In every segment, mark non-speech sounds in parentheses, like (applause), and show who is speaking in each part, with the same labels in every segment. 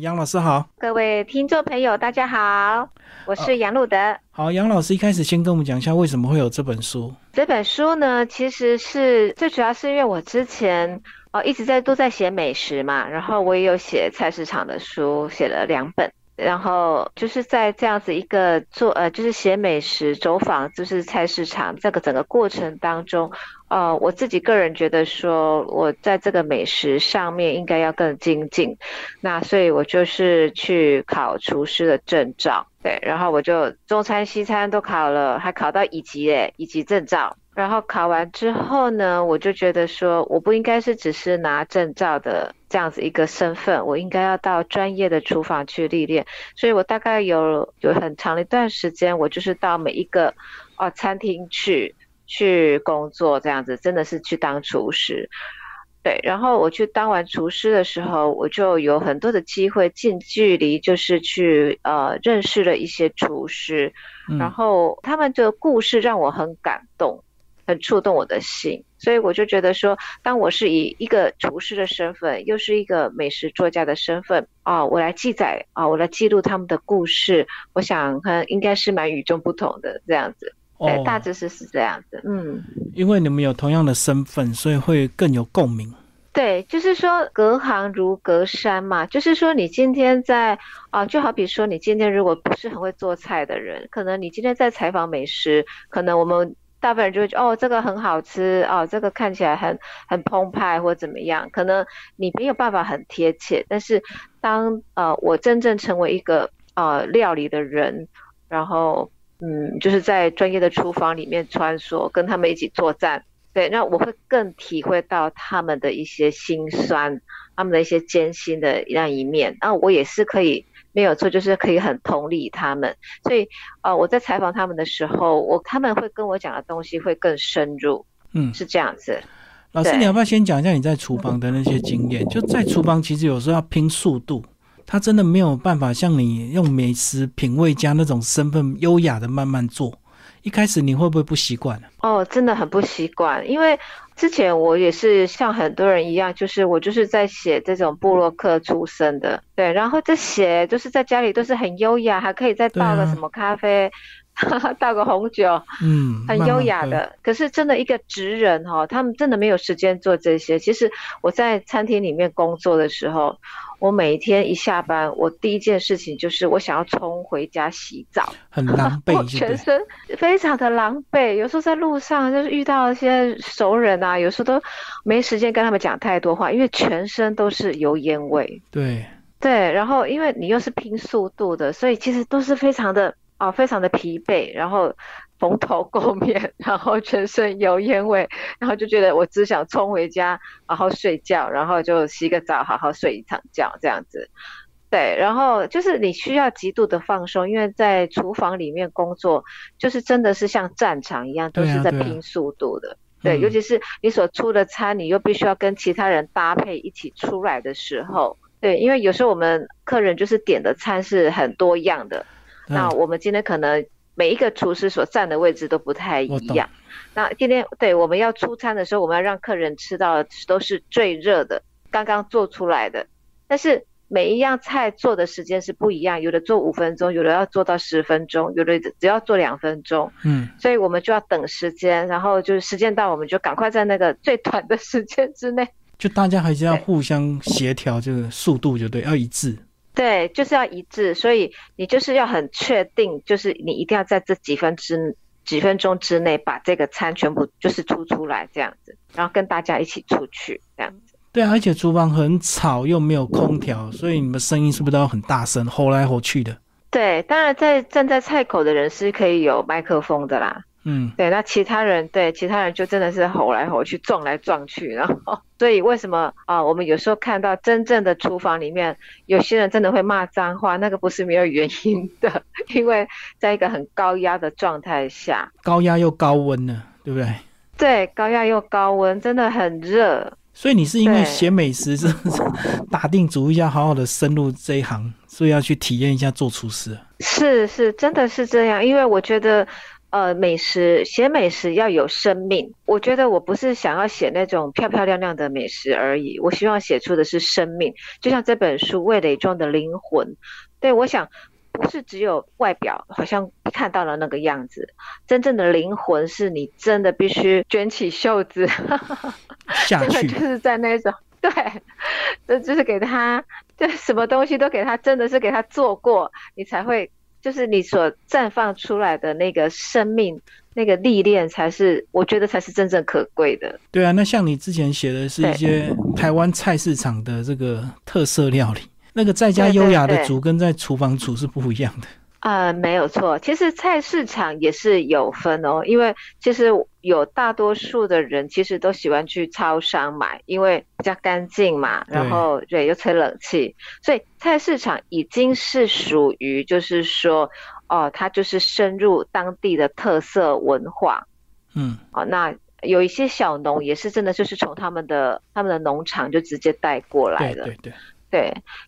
Speaker 1: 杨老师好，
Speaker 2: 各位听众朋友，大家好，我是杨路德。
Speaker 1: 好，杨老师一开始先跟我们讲一下为什么会有这本书。
Speaker 2: 这本书呢，其实是最主要是因为我之前哦一直在都在写美食嘛，然后我也有写菜市场的书，写了两本。然后就是在这样子一个做呃，就是写美食走访，就是菜市场这个整个过程当中，呃，我自己个人觉得说，我在这个美食上面应该要更精进，那所以我就是去考厨师的证照，对，然后我就中餐西餐都考了，还考到乙级诶，乙级证照。然后考完之后呢，我就觉得说，我不应该是只是拿证照的这样子一个身份，我应该要到专业的厨房去历练。所以我大概有有很长的一段时间，我就是到每一个哦餐厅去去工作，这样子真的是去当厨师。对，然后我去当完厨师的时候，我就有很多的机会近距离就是去呃认识了一些厨师，然后他们的故事让我很感动。很触动我的心，所以我就觉得说，当我是以一个厨师的身份，又是一个美食作家的身份啊，我来记载啊，我来记录他们的故事，我想很应该是蛮与众不同的这样子。对，大致是是这样子。嗯，
Speaker 1: 因为你们有同样的身份，所以会更有共鸣。
Speaker 2: 对，就是说隔行如隔山嘛，就是说你今天在啊，就好比说你今天如果不是很会做菜的人，可能你今天在采访美食，可能我们。大部分人就会觉得哦，这个很好吃哦，这个看起来很很澎湃或怎么样，可能你没有办法很贴切。但是当呃我真正成为一个呃料理的人，然后嗯就是在专业的厨房里面穿梭，跟他们一起作战，对，那我会更体会到他们的一些辛酸，他们的一些艰辛的那一面，那我也是可以。没有错，就是可以很同理他们，所以呃，我在采访他们的时候，我他们会跟我讲的东西会更深入，嗯，是这样子。
Speaker 1: 老师，你要不要先讲一下你在厨房的那些经验？就在厨房，其实有时候要拼速度，他真的没有办法像你用美食品味家那种身份优雅的慢慢做。一开始你会不会不习惯？
Speaker 2: 哦，真的很不习惯，因为之前我也是像很多人一样，就是我就是在写这种布洛克出身的，对，然后这写就是在家里都是很优雅，还可以再倒个什么咖啡，(laughs) 倒个红酒，嗯，很优雅的。可是真的一个职人哈，他们真的没有时间做这些。其实我在餐厅里面工作的时候。我每一天一下班，我第一件事情就是我想要冲回家洗澡，
Speaker 1: 很狼狈，(laughs)
Speaker 2: 全身非常的狼狈。有时候在路上就是遇到一些熟人啊，有时候都没时间跟他们讲太多话，因为全身都是油烟味。
Speaker 1: 对
Speaker 2: 对，然后因为你又是拼速度的，所以其实都是非常的啊，非常的疲惫，然后。蓬头垢面，然后全身油烟味，然后就觉得我只想冲回家好好睡觉，然后就洗个澡，好好睡一场觉这样子。对，然后就是你需要极度的放松，因为在厨房里面工作，就是真的是像战场一样，都是在拼速度的。对，尤其是你所出的餐，你又必须要跟其他人搭配一起出来的时候，对，因为有时候我们客人就是点的餐是很多样的，那我们今天可能。每一个厨师所站的位置都不太一样。那今天对我们要出餐的时候，我们要让客人吃到都是最热的，刚刚做出来的。但是每一样菜做的时间是不一样，有的做五分钟，有的要做到十分钟，有的只要做两分钟。嗯，所以我们就要等时间，然后就是时间到，我们就赶快在那个最短的时间之内。
Speaker 1: 就大家还是要互相协调，这个速度就对，要一致。
Speaker 2: 对，就是要一致，所以你就是要很确定，就是你一定要在这几分之几分钟之内把这个餐全部就是出出来这样子，然后跟大家一起出去这样子。
Speaker 1: 对啊，而且厨房很吵，又没有空调，所以你们声音是不是都要很大声，吼来吼去的？
Speaker 2: 对，当然在站在菜口的人是可以有麦克风的啦。嗯，对，那其他人对其他人就真的是吼来吼去，撞来撞去，然后所以为什么啊？我们有时候看到真正的厨房里面，有些人真的会骂脏话，那个不是没有原因的，(laughs) 因为在一个很高压的状态下，
Speaker 1: 高压又高温呢，对不对？
Speaker 2: 对，高压又高温，真的很热。
Speaker 1: 所以你是因为写美食，是打定主意要好好的深入这一行，所以要去体验一下做厨师。
Speaker 2: 是是，真的是这样，因为我觉得。呃，美食写美食要有生命。我觉得我不是想要写那种漂漂亮亮的美食而已，我希望写出的是生命。就像这本书《味蕾中的灵魂》，对我想不是只有外表好像看到了那个样子，真正的灵魂是你真的必须卷起袖子 (laughs)
Speaker 1: 下去，
Speaker 2: 就是在那种对，这就是给他，就什么东西都给他，真的是给他做过，你才会。就是你所绽放出来的那个生命，那个历练，才是我觉得才是真正可贵的。
Speaker 1: 对啊，那像你之前写的是一些台湾菜市场的这个特色料理，那个在家优雅的煮跟在厨房煮是不一样的。
Speaker 2: 啊，没有错。其实菜市场也是有分哦，因为其实有大多数的人其实都喜欢去超商买，因为比较干净嘛，然后对又吹冷气，所以菜市场已经是属于就是说，哦，它就是深入当地的特色文化。
Speaker 1: 嗯，
Speaker 2: 哦，那有一些小农也是真的就是从他们的他们的农场就直接带过来的。
Speaker 1: 对对。
Speaker 2: 对，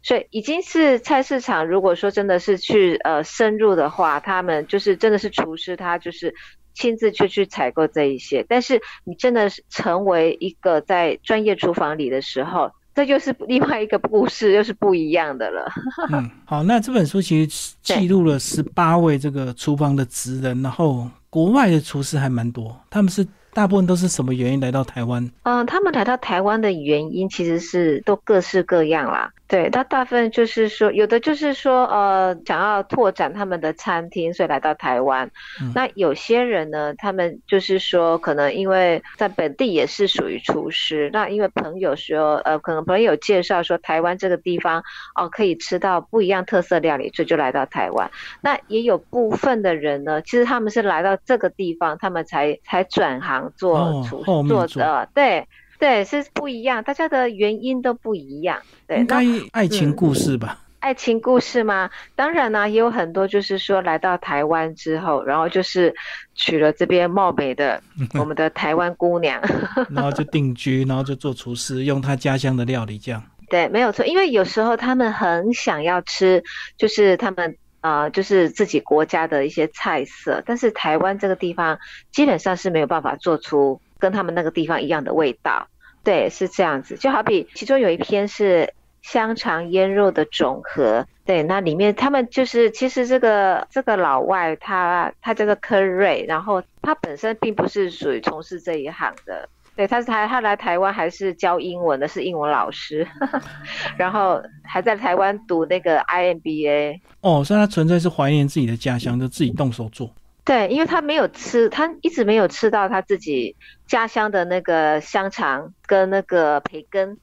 Speaker 2: 所以已经是菜市场。如果说真的是去呃深入的话，他们就是真的是厨师，他就是亲自去去采购这一些。但是你真的是成为一个在专业厨房里的时候，这就是另外一个故事，又是不一样的了。(laughs)
Speaker 1: 嗯，好，那这本书其实记录了十八位这个厨房的职人，然后国外的厨师还蛮多，他们是。大部分都是什么原因来到台湾？
Speaker 2: 嗯，他们来到台湾的原因其实是都各式各样啦。对，他大部分就是说，有的就是说，呃，想要拓展他们的餐厅，所以来到台湾。那有些人呢，他们就是说，可能因为在本地也是属于厨师，那因为朋友说，呃，可能朋友介绍说台湾这个地方哦可以吃到不一样特色料理，所以就来到台湾。那也有部分的人呢，其实他们是来到这个地方，他们才才转行做厨做的，对。对，是不一样，大家的原因都不一样。对，
Speaker 1: 应该爱情故事吧？
Speaker 2: 爱情故事吗？当然呢，也有很多，就是说来到台湾之后，然后就是娶了这边貌美的 (laughs) 我们的台湾姑娘，(laughs)
Speaker 1: 然后就定居，然后就做厨师，用他家乡的料理这样。
Speaker 2: 对，没有错，因为有时候他们很想要吃，就是他们呃，就是自己国家的一些菜色，但是台湾这个地方基本上是没有办法做出。跟他们那个地方一样的味道，对，是这样子。就好比其中有一篇是香肠腌肉的总和，对，那里面他们就是其实这个这个老外他他叫做科瑞，然后他本身并不是属于从事这一行的，对，他是台他来台湾还是教英文的，是英文老师，(laughs) 然后还在台湾读那个 IMBA。
Speaker 1: 哦，所以他纯粹是怀念自己的家乡，就自己动手做。
Speaker 2: 对，因为他没有吃，他一直没有吃到他自己家乡的那个香肠跟那个培根，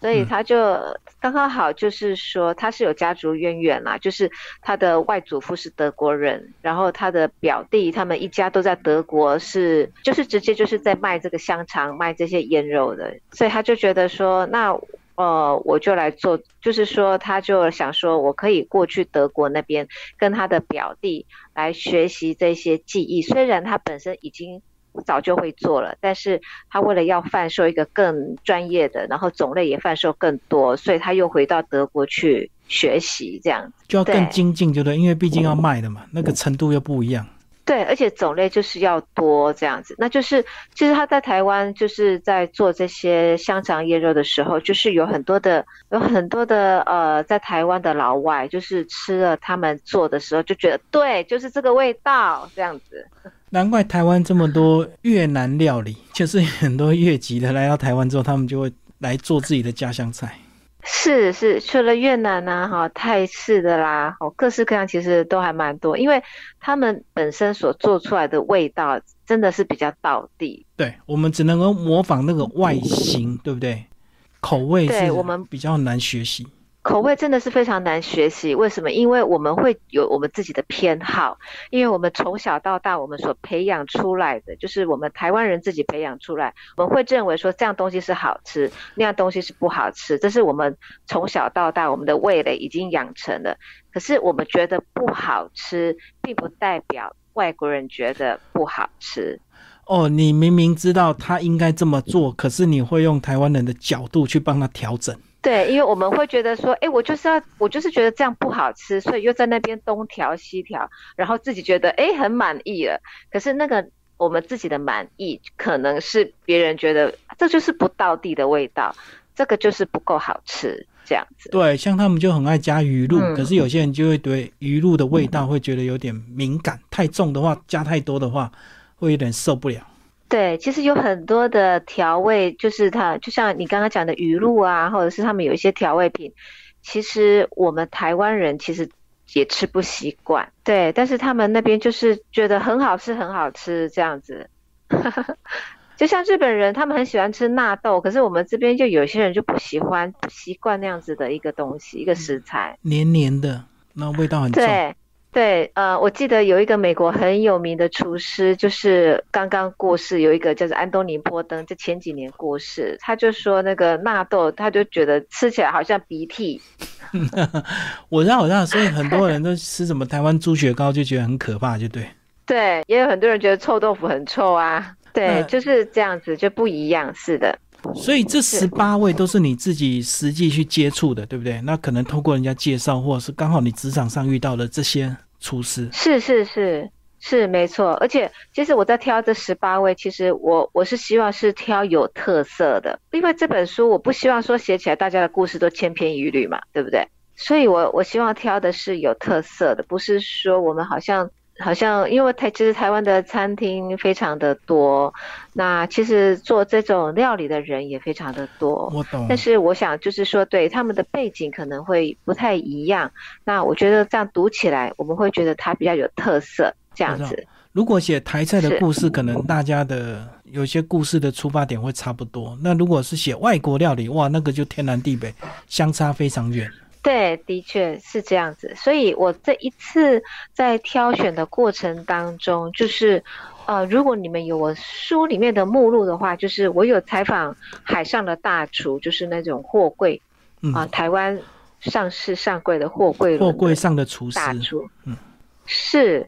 Speaker 2: 所以他就刚刚好，就是说他是有家族渊源啦，就是他的外祖父是德国人，然后他的表弟他们一家都在德国，是就是直接就是在卖这个香肠、卖这些腌肉的，所以他就觉得说那。呃，我就来做，就是说，他就想说，我可以过去德国那边跟他的表弟来学习这些技艺。虽然他本身已经早就会做了，但是他为了要贩售一个更专业的，然后种类也贩售更多，所以他又回到德国去学习，这样
Speaker 1: 就要更精进，对不对？因为毕竟要卖的嘛，那个程度又不一样。
Speaker 2: 对，而且种类就是要多这样子，那就是其实他在台湾就是在做这些香肠腌肉的时候，就是有很多的有很多的呃，在台湾的老外，就是吃了他们做的时候就觉得对，就是这个味道这样子。(laughs)
Speaker 1: 难怪台湾这么多越南料理，就是很多越籍的来到台湾之后，他们就会来做自己的家乡菜。
Speaker 2: 是是，去了越南呐，哈泰式的啦，哦各式各样，其实都还蛮多，因为他们本身所做出来的味道真的是比较道地。
Speaker 1: 对，我们只能够模仿那个外形，对不对？口味对我们比较难学习。
Speaker 2: 口味真的是非常难学习，为什么？因为我们会有我们自己的偏好，因为我们从小到大我们所培养出来的，就是我们台湾人自己培养出来，我们会认为说这样东西是好吃，那样东西是不好吃，这是我们从小到大我们的味蕾已经养成了。可是我们觉得不好吃，并不代表外国人觉得不好吃。
Speaker 1: 哦，你明明知道他应该这么做，可是你会用台湾人的角度去帮他调整。
Speaker 2: 对，因为我们会觉得说，哎，我就是要，我就是觉得这样不好吃，所以又在那边东调西调，然后自己觉得哎很满意了。可是那个我们自己的满意，可能是别人觉得这就是不到地的味道，这个就是不够好吃这样子。
Speaker 1: 对，像他们就很爱加鱼露，可是有些人就会对鱼露的味道会觉得有点敏感，太重的话加太多的话会有点受不了。
Speaker 2: 对，其实有很多的调味，就是它就像你刚刚讲的鱼露啊，或者是他们有一些调味品，其实我们台湾人其实也吃不习惯。对，但是他们那边就是觉得很好吃，很好吃这样子。(laughs) 就像日本人，他们很喜欢吃纳豆，可是我们这边就有些人就不喜欢、不习惯那样子的一个东西，一个食材，
Speaker 1: 黏黏的，那味道很重。
Speaker 2: 对。对，呃，我记得有一个美国很有名的厨师，就是刚刚过世，有一个叫做安东尼·波登，就前几年过世。他就说那个纳豆，他就觉得吃起来好像鼻涕。(laughs)
Speaker 1: 我知道，我知道，所以很多人都吃什么台湾猪血糕，就觉得很可怕，就对。(laughs)
Speaker 2: 对，也有很多人觉得臭豆腐很臭啊。对，就是这样子，就不一样，是的。
Speaker 1: 所以这十八位都是你自己实际去接触的，对不对？那可能通过人家介绍，或者是刚好你职场上遇到的这些。厨师
Speaker 2: 是是是是没错，而且其实我在挑这十八位，其实我我是希望是挑有特色的，因为这本书我不希望说写起来大家的故事都千篇一律嘛，对不对？所以我我希望挑的是有特色的，不是说我们好像。好像因为台其实台湾的餐厅非常的多，那其实做这种料理的人也非常的多。
Speaker 1: 我懂。
Speaker 2: 但是我想就是说，对他们的背景可能会不太一样。那我觉得这样读起来，我们会觉得它比较有特色。这样子。
Speaker 1: 如果写台菜的故事，可能大家的有些故事的出发点会差不多。那如果是写外国料理，哇，那个就天南地北，相差非常远。
Speaker 2: 对，的确是这样子。所以我这一次在挑选的过程当中，就是，呃，如果你们有我书里面的目录的话，就是我有采访海上的大厨，就是那种货柜，啊，台湾上市上柜的货柜，
Speaker 1: 货柜上的厨师，
Speaker 2: 大厨，嗯，是，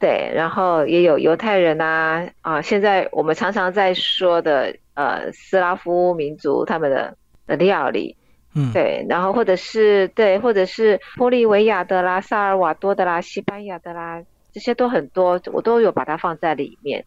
Speaker 2: 对，然后也有犹太人啊，啊，现在我们常常在说的，呃，斯拉夫民族他们的的料理。
Speaker 1: 嗯，
Speaker 2: 对，然后或者是对，或者是玻利维亚的啦、萨尔瓦多的啦、西班牙的啦，这些都很多，我都有把它放在里面。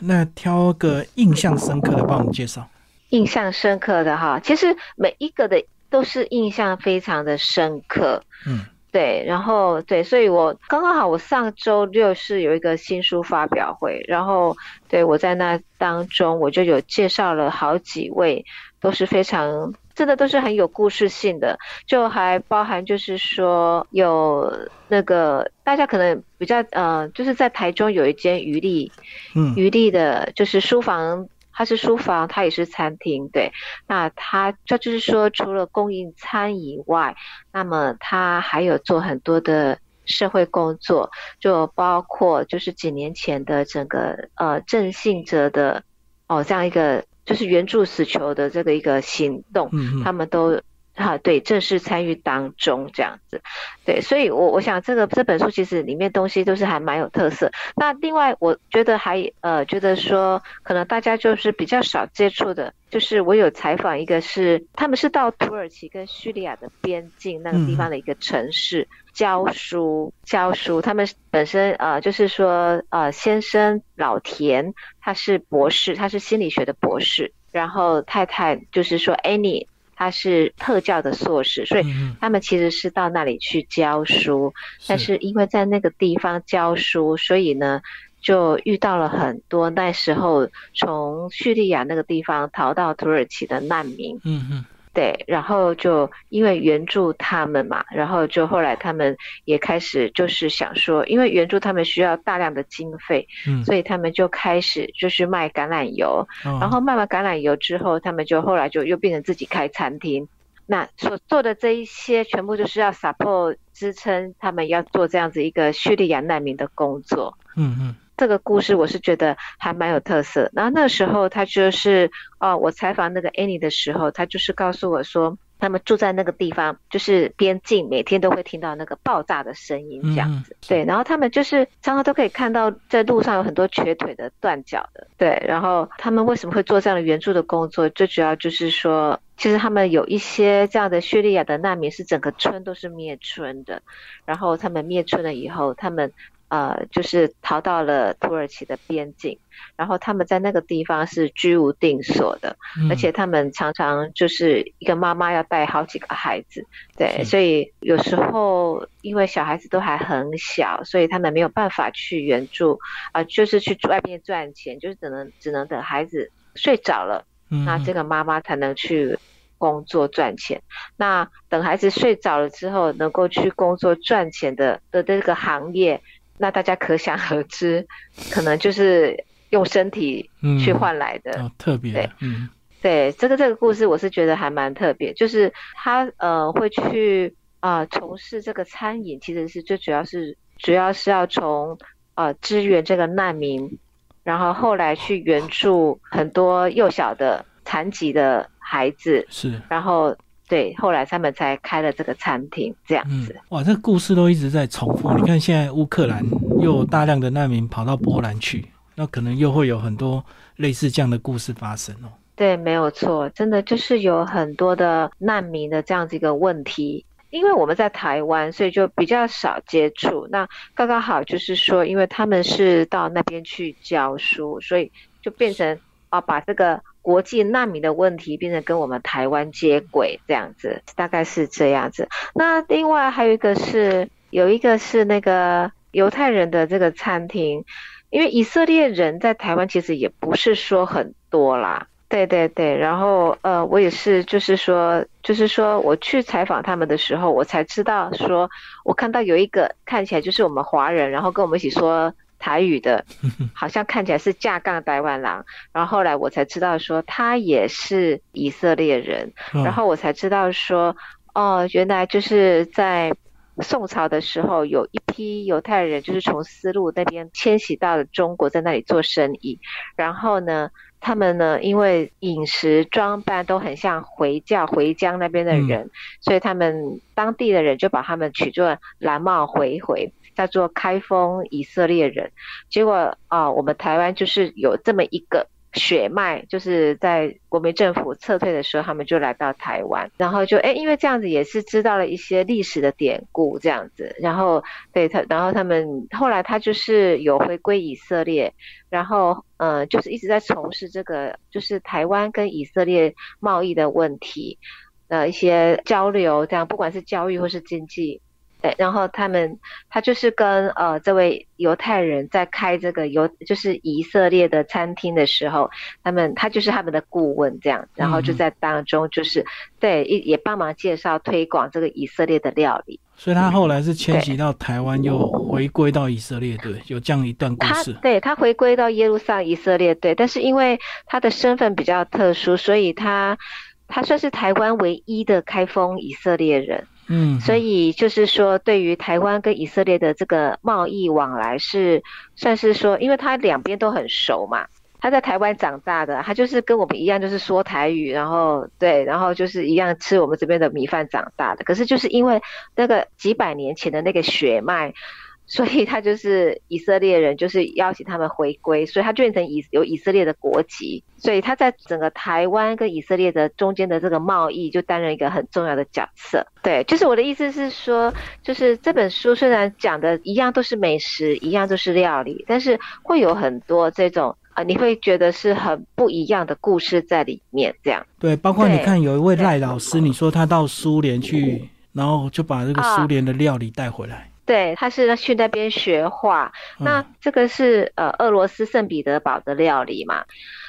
Speaker 1: 那挑个印象深刻的帮我们介绍。
Speaker 2: 印象深刻的哈，其实每一个的都是印象非常的深刻。
Speaker 1: 嗯，
Speaker 2: 对，然后对，所以我刚刚好，我上周六是有一个新书发表会，然后对我在那当中我就有介绍了好几位，都是非常。真的都是很有故事性的，就还包含就是说有那个大家可能比较呃，就是在台中有一间余力，
Speaker 1: 嗯，
Speaker 2: 余力的就是书房，它是书房，它也是餐厅，对。那它这就是说，除了供应餐以外，那么它还有做很多的社会工作，就包括就是几年前的整个呃郑信哲的哦这样一个。就是援助死囚的这个一个行动，他们都哈对正式参与当中这样子，对，所以我我想这个这本书其实里面东西都是还蛮有特色。那另外我觉得还呃觉得说可能大家就是比较少接触的，就是我有采访一个是他们是到土耳其跟叙利亚的边境那个地方的一个城市教书教书，他们本身呃就是说呃先生老田。他是博士，他是心理学的博士，然后太太就是说 Annie，他是特教的硕士，所以他们其实是到那里去教书，但是因为在那个地方教书，所以呢就遇到了很多那时候从叙利亚那个地方逃到土耳其的难民。
Speaker 1: 嗯嗯。
Speaker 2: 对，然后就因为援助他们嘛，然后就后来他们也开始就是想说，因为援助他们需要大量的经费，
Speaker 1: 嗯，
Speaker 2: 所以他们就开始就是卖橄榄油，然后卖完橄榄油之后，他们就后来就又变成自己开餐厅，那所做的这一些全部就是要 support 支撑他们要做这样子一个叙利亚难民的工作，
Speaker 1: 嗯嗯。
Speaker 2: 这个故事我是觉得还蛮有特色。然后那时候他就是，哦，我采访那个 Annie 的时候，他就是告诉我说，他们住在那个地方，就是边境，每天都会听到那个爆炸的声音，这样子。对，然后他们就是常常都可以看到在路上有很多瘸腿的、断脚的。对，然后他们为什么会做这样的援助的工作？最主要就是说，其实他们有一些这样的叙利亚的难民是整个村都是灭村的，然后他们灭村了以后，他们。呃，就是逃到了土耳其的边境，然后他们在那个地方是居无定所的，而且他们常常就是一个妈妈要带好几个孩子，对，所以有时候因为小孩子都还很小，所以他们没有办法去援助，啊，就是去外面赚钱，就是只能只能等孩子睡着了，那这个妈妈才能去工作赚钱。那等孩子睡着了之后，能够去工作赚钱的的这个行业。那大家可想而知，可能就是用身体去换来的，
Speaker 1: 特别对，嗯，
Speaker 2: 对，这个这个故事我是觉得还蛮特别，就是他呃会去啊从事这个餐饮，其实是最主要是主要是要从呃支援这个难民，然后后来去援助很多幼小的残疾的孩子，
Speaker 1: 是，
Speaker 2: 然后。对，后来他们才开了这个餐厅，这样子。
Speaker 1: 哇，这个故事都一直在重复。你看，现在乌克兰又有大量的难民跑到波兰去，那可能又会有很多类似这样的故事发生哦。
Speaker 2: 对，没有错，真的就是有很多的难民的这样子一个问题。因为我们在台湾，所以就比较少接触。那刚刚好就是说，因为他们是到那边去教书，所以就变成啊，把这个。国际难民的问题变成跟我们台湾接轨这样子，大概是这样子。那另外还有一个是，有一个是那个犹太人的这个餐厅，因为以色列人在台湾其实也不是说很多啦。对对对，然后呃，我也是，就是说，就是说我去采访他们的时候，我才知道说，我看到有一个看起来就是我们华人，然后跟我们一起说。台语的，(laughs) 好像看起来是架杠台湾郎，然后后来我才知道说他也是以色列人，然后我才知道说，哦，原来就是在宋朝的时候，有一批犹太人就是从丝路那边迁徙到了中国，在那里做生意，然后呢，他们呢因为饮食装扮都很像回教回疆那边的人，所以他们当地的人就把他们取作蓝帽回回。叫做开封以色列人，结果啊，我们台湾就是有这么一个血脉，就是在国民政府撤退的时候，他们就来到台湾，然后就哎，因为这样子也是知道了一些历史的典故，这样子，然后对他，然后他们后来他就是有回归以色列，然后嗯，就是一直在从事这个就是台湾跟以色列贸易的问题的一些交流，这样不管是教育或是经济。对，然后他们他就是跟呃这位犹太人在开这个犹就是以色列的餐厅的时候，他们他就是他们的顾问这样，然后就在当中就是对也也帮忙介绍推广这个以色列的料理。
Speaker 1: 所以他后来是迁徙到台湾，又回归到以色列，对，有这样一段故事。
Speaker 2: 他对他回归到耶路撒冷以色列，对，但是因为他的身份比较特殊，所以他他算是台湾唯一的开封以色列人。
Speaker 1: 嗯，
Speaker 2: 所以就是说，对于台湾跟以色列的这个贸易往来是算是说，因为他两边都很熟嘛，他在台湾长大的，他就是跟我们一样，就是说台语，然后对，然后就是一样吃我们这边的米饭长大的。可是就是因为那个几百年前的那个血脉。所以他就是以色列人，就是邀请他们回归，所以他就变成以有以色列的国籍，所以他在整个台湾跟以色列的中间的这个贸易就担任一个很重要的角色。对，就是我的意思是说，就是这本书虽然讲的一样都是美食，一样都是料理，但是会有很多这种啊，你会觉得是很不一样的故事在里面。这样
Speaker 1: 对，包括你看有一位赖老师，你说他到苏联去，然后就把这个苏联的料理带回来。
Speaker 2: 对，他是去那边学画。那这个是呃俄罗斯圣彼得堡的料理嘛？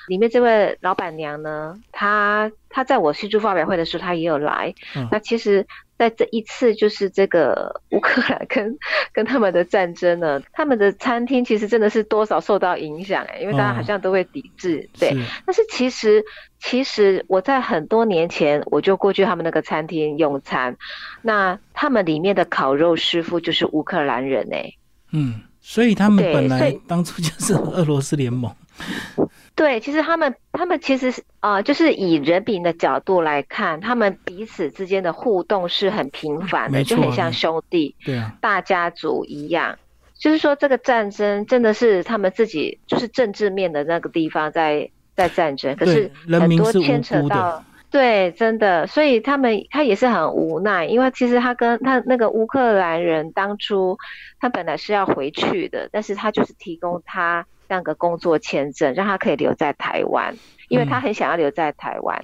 Speaker 2: 里面这位老板娘呢，她她在我新书发表会的时候，她也有来。那其实。在这一次就是这个乌克兰跟跟他们的战争呢，他们的餐厅其实真的是多少受到影响哎，因为大家好像都会抵制，对。但是其实其实我在很多年前我就过去他们那个餐厅用餐，那他们里面的烤肉师傅就是乌克兰人哎，
Speaker 1: 嗯，所以他们本来当初就是俄罗斯联盟。(laughs)
Speaker 2: 对，其实他们他们其实是呃，就是以人民的角度来看，他们彼此之间的互动是很频繁的，就很像兄弟、
Speaker 1: 对啊，
Speaker 2: 大家族一样。就是说，这个战争真的是他们自己就是政治面的那个地方在在战争，可是很多牵扯到。对，真的，所以他们他也是很无奈，因为其实他跟他那个乌克兰人当初他本来是要回去的，但是他就是提供他那个工作签证，让他可以留在台湾，因为他
Speaker 1: 嗯
Speaker 2: 很想要留在台湾。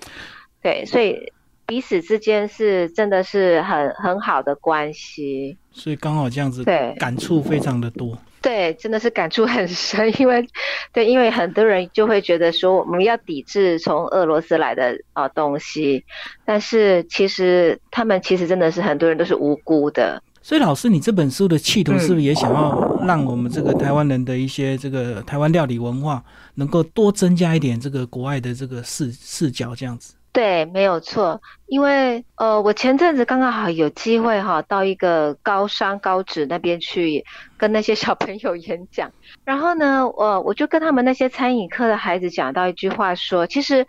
Speaker 2: 对，所以彼此之间是真的是很很好的关系。
Speaker 1: 所以刚好这样子，
Speaker 2: 对
Speaker 1: 感触非常的多。
Speaker 2: 对，真的是感触很深，因为对，因为很多人就会觉得说我们要抵制从俄罗斯来的呃东西，但是其实他们其实真的是很多人都是无辜的。
Speaker 1: 所以老师，你这本书的企图
Speaker 2: 嗯。
Speaker 1: 是不是也想要让我们这个台湾人的一些这个台湾料理文化，能够多增加一点这个国外的这个视视角，这样子？
Speaker 2: 对，没有错，因为呃，我前阵子刚刚好有机会哈，到一个高商高职那边去跟那些小朋友演讲，然后呢，我我就跟他们那些餐饮课的孩子讲到一句话说，其实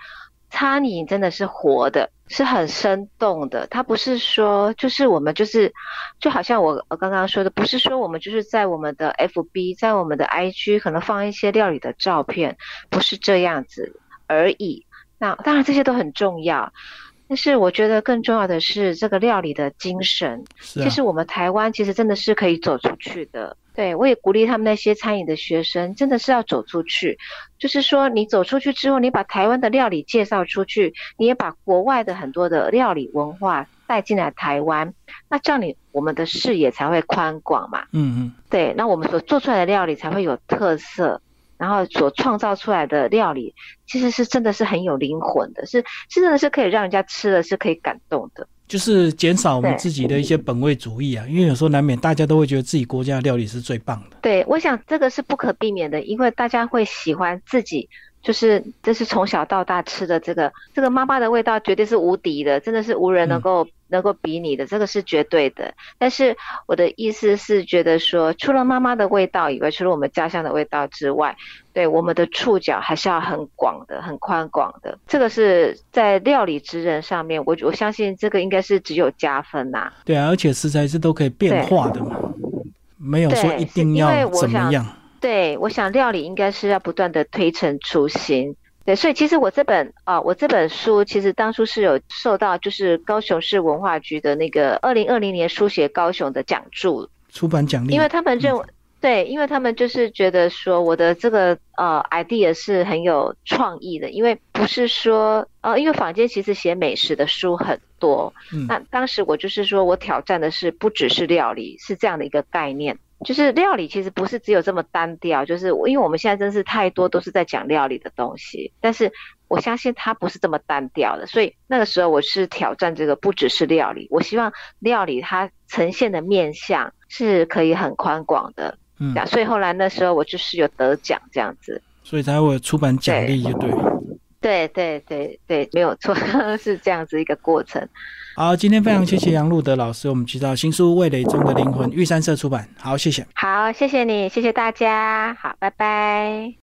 Speaker 2: 餐饮真的是活的，是很生动的，它不是说就是我们就是就好像我我刚刚说的，不是说我们就是在我们的 FB，在我们的 IG 可能放一些料理的照片，不是这样子而已。那当然这些都很重要，但是我觉得更重要的是这个料理的精神。
Speaker 1: 是啊
Speaker 2: 其，实我们台湾其实真的是可以走出去的。对我也鼓励他们那些餐饮的学生，真的是要走出去。就是说，你走出去之后，你把台湾的料理介绍出去，你也把国外的很多的料理文化带进来台湾，那这样你我们的视野才会宽广嘛。
Speaker 1: 嗯嗯，
Speaker 2: 对，那我们所做出来的料理才会有特色，然后所创造出来的料理其实是真的是很有灵魂的，是是真的是可以让人家吃了是可以感动的。
Speaker 1: 就是减少我们自己的一些本位主义啊，因为有时候难免大家都会觉得自己国家的料理是最棒的。
Speaker 2: 对，我想这个是不可避免的，因为大家会喜欢自己，就是这是从小到大吃的这个这个妈妈的味道，绝对是无敌的，真的是无人能够、能够比拟的，这个是绝对的。但是我的意思是觉得说，除了妈妈的味道以外，除了我们家乡的味道之外，对我们的触角还是要很广的、很宽广的。这个是在料理之人上面，我我相信这个应该是只有加分呐、
Speaker 1: 对啊，而且食材是都可以变化的嘛，没有说一定要怎么样。
Speaker 2: 对，我想料理应该是要不断的推陈出新。对，所以其实我这本啊、我这本书其实当初是有受到就是高雄市文化局的那个二零二零年书写高雄的奖助，
Speaker 1: 出版奖励，
Speaker 2: 因为他们认为，对，因为他们就是觉得说我的这个呃 idea 是很有创意的，因为不是说呃，因为坊间其实写美食的书很多，
Speaker 1: 嗯
Speaker 2: 那当时我就是说我挑战的是不只是料理，是这样的一个概念。就是料理其实不是只有这么单调，就是因为我们现在真是太多都是在讲料理的东西，但是我相信它不是这么单调的，所以那个时候我是挑战这个不只是料理，我希望料理它呈现的面相是可以很宽广的，
Speaker 1: 嗯
Speaker 2: 所以后来那时候我就是有得奖这样子。
Speaker 1: 所以才会有出版奖励，就对了。
Speaker 2: 对对对对，没有错，(laughs) 是这样子一个过程。
Speaker 1: 好，今天非常谢谢杨路德老师，我们知道新书《味蕾中的灵魂》，玉山社出版。好，谢谢。
Speaker 2: 好，谢谢你，谢谢大家，好，拜拜。